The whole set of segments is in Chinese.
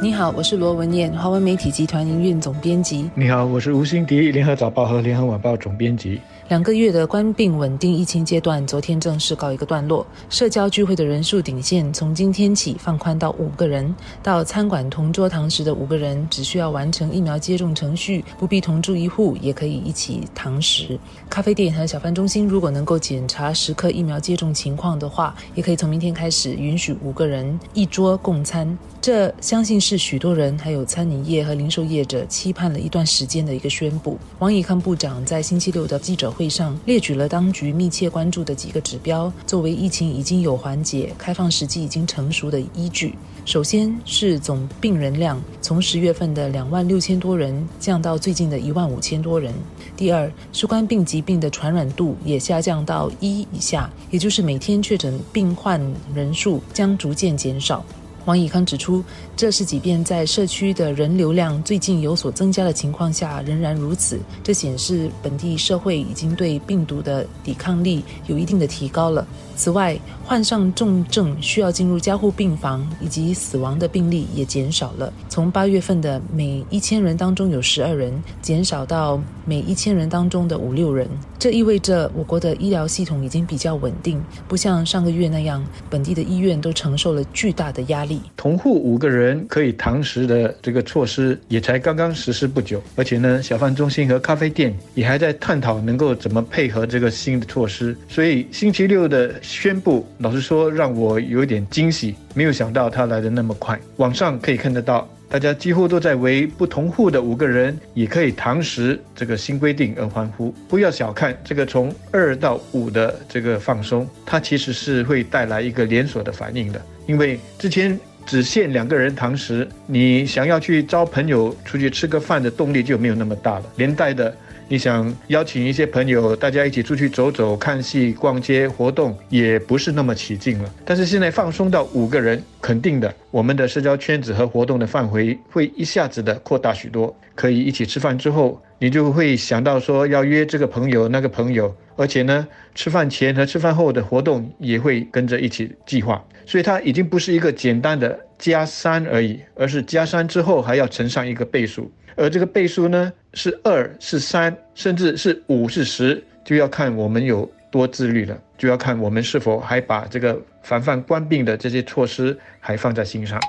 你好，我是罗文艳，华文媒体集团营运总编辑。你好，我是吴新迪，联合早报和联合晚报总编辑。两个月的关闭稳定疫情阶段，昨天正式告一个段落。社交聚会的人数顶线从今天起放宽到五个人，到餐馆同桌堂食的五个人只需要完成疫苗接种程序，不必同住一户，也可以一起堂食。咖啡店和小贩中心如果能够检查食客疫苗接种情况的话，也可以从明天开始允许五个人一桌共餐。这相信是许多人还有餐饮业和零售业者期盼了一段时间的一个宣布。王以康部长在星期六的记者会上列举了当局密切关注的几个指标，作为疫情已经有缓解、开放时机已经成熟的依据。首先是总病人量，从十月份的两万六千多人降到最近的一万五千多人。第二是冠病疾病的传染度也下降到一以下，也就是每天确诊病患人数将逐渐减少。王以康指出，这是即便在社区的人流量最近有所增加的情况下，仍然如此。这显示本地社会已经对病毒的抵抗力有一定的提高了。此外，患上重症需要进入加护病房以及死亡的病例也减少了，从八月份的每一千人当中有十二人，减少到每一千人当中的五六人。这意味着我国的医疗系统已经比较稳定，不像上个月那样，本地的医院都承受了巨大的压力。同户五个人可以堂食的这个措施也才刚刚实施不久，而且呢，小贩中心和咖啡店也还在探讨能够怎么配合这个新的措施。所以星期六的宣布。老实说，让我有点惊喜，没有想到它来的那么快。网上可以看得到，大家几乎都在为不同户的五个人也可以堂食这个新规定而欢呼。不要小看这个从二到五的这个放松，它其实是会带来一个连锁的反应的。因为之前只限两个人堂食，你想要去招朋友出去吃个饭的动力就没有那么大了，连带的。你想邀请一些朋友，大家一起出去走走、看戏、逛街、活动，也不是那么起劲了。但是现在放松到五个人，肯定的，我们的社交圈子和活动的范围会一下子的扩大许多。可以一起吃饭之后，你就会想到说要约这个朋友、那个朋友，而且呢，吃饭前和吃饭后的活动也会跟着一起计划。所以它已经不是一个简单的加三而已，而是加三之后还要乘上一个倍数。而这个倍数呢，是二是三，甚至是五是十，就要看我们有多自律了，就要看我们是否还把这个防范官病的这些措施还放在心上。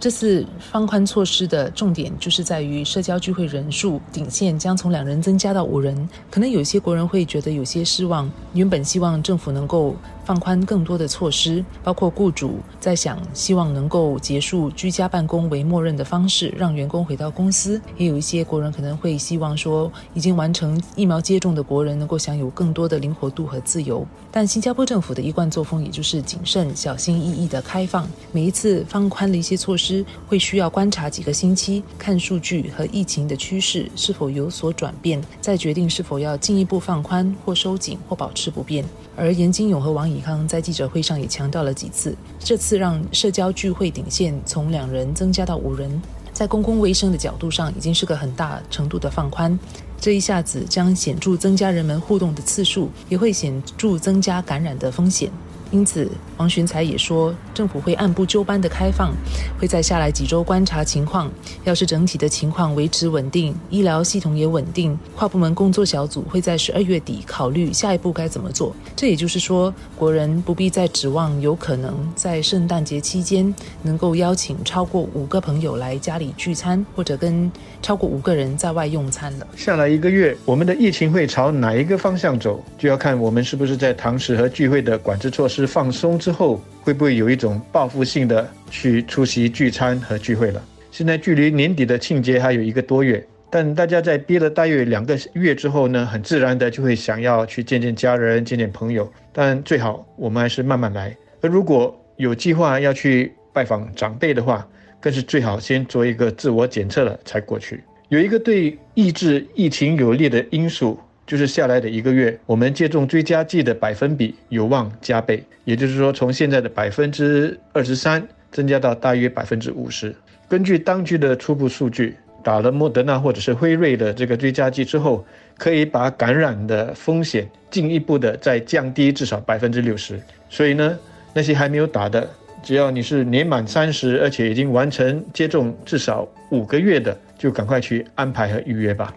这次放宽措施的重点就是在于社交聚会人数顶线将从两人增加到五人。可能有些国人会觉得有些失望，原本希望政府能够。放宽更多的措施，包括雇主在想，希望能够结束居家办公为默认的方式，让员工回到公司。也有一些国人可能会希望说，已经完成疫苗接种的国人能够享有更多的灵活度和自由。但新加坡政府的一贯作风，也就是谨慎、小心翼翼的开放。每一次放宽的一些措施，会需要观察几个星期，看数据和疫情的趋势是否有所转变，再决定是否要进一步放宽或收紧或保持不变。而严金勇和王以康在记者会上也强调了几次，这次让社交聚会顶线从两人增加到五人，在公共卫生的角度上已经是个很大程度的放宽。这一下子将显著增加人们互动的次数，也会显著增加感染的风险。因此，王群才也说，政府会按部就班的开放，会在下来几周观察情况。要是整体的情况维持稳定，医疗系统也稳定，跨部门工作小组会在十二月底考虑下一步该怎么做。这也就是说，国人不必再指望有可能在圣诞节期间能够邀请超过五个朋友来家里聚餐，或者跟超过五个人在外用餐了。下来一个月，我们的疫情会朝哪一个方向走，就要看我们是不是在堂食和聚会的管制措施。是放松之后，会不会有一种报复性的去出席聚餐和聚会了？现在距离年底的庆节还有一个多月，但大家在憋了大约两个月之后呢，很自然的就会想要去见见家人、见见朋友。但最好我们还是慢慢来。而如果有计划要去拜访长辈的话，更是最好先做一个自我检测了才过去。有一个对抑制疫情有利的因素。就是下来的一个月，我们接种追加剂的百分比有望加倍，也就是说，从现在的百分之二十三增加到大约百分之五十。根据当局的初步数据，打了莫德纳或者是辉瑞的这个追加剂之后，可以把感染的风险进一步的再降低至少百分之六十。所以呢，那些还没有打的，只要你是年满三十，而且已经完成接种至少五个月的，就赶快去安排和预约吧。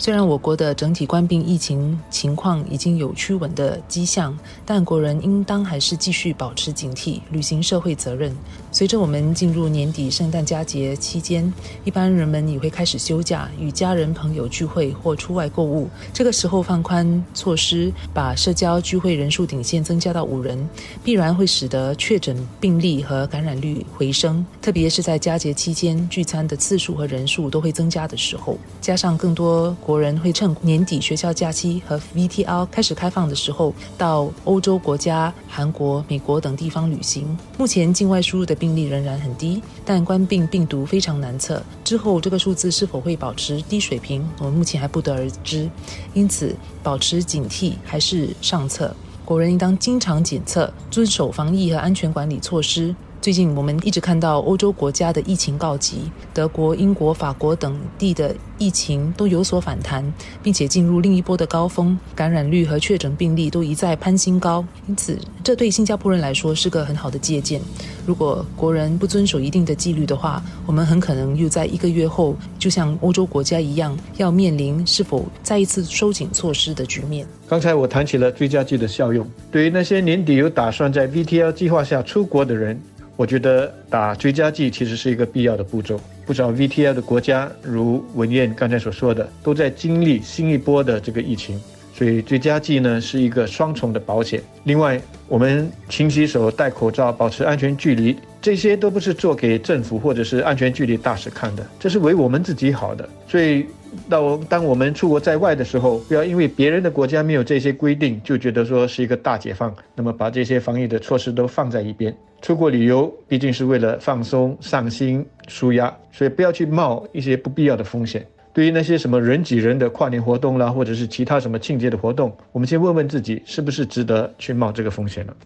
虽然我国的整体冠病疫情情况已经有趋稳的迹象，但国人应当还是继续保持警惕，履行社会责任。随着我们进入年底圣诞佳节期间，一般人们也会开始休假，与家人朋友聚会或出外购物。这个时候放宽措施，把社交聚会人数顶线增加到五人，必然会使得确诊病例和感染率回升。特别是在佳节期间，聚餐的次数和人数都会增加的时候，加上更多。国人会趁年底学校假期和 VTL 开始开放的时候，到欧洲国家、韩国、美国等地方旅行。目前境外输入的病例仍然很低，但冠病病毒非常难测。之后这个数字是否会保持低水平，我们目前还不得而知。因此，保持警惕还是上策。国人应当经常检测，遵守防疫和安全管理措施。最近我们一直看到欧洲国家的疫情告急，德国、英国、法国等地的疫情都有所反弹，并且进入另一波的高峰，感染率和确诊病例都一再攀新高。因此，这对新加坡人来说是个很好的借鉴。如果国人不遵守一定的纪律的话，我们很可能又在一个月后，就像欧洲国家一样，要面临是否再一次收紧措施的局面。刚才我谈起了追加剂的效用，对于那些年底有打算在 VTL 计划下出国的人。我觉得打追加剂其实是一个必要的步骤。不少 VTL 的国家，如文燕刚才所说的，都在经历新一波的这个疫情，所以追加剂呢是一个双重的保险。另外，我们勤洗手、戴口罩、保持安全距离，这些都不是做给政府或者是安全距离大使看的，这是为我们自己好的。所以。到当我们出国在外的时候，不要因为别人的国家没有这些规定，就觉得说是一个大解放，那么把这些防疫的措施都放在一边。出国旅游毕竟是为了放松、散心、舒压，所以不要去冒一些不必要的风险。对于那些什么人挤人的跨年活动啦，或者是其他什么庆节的活动，我们先问问自己，是不是值得去冒这个风险了。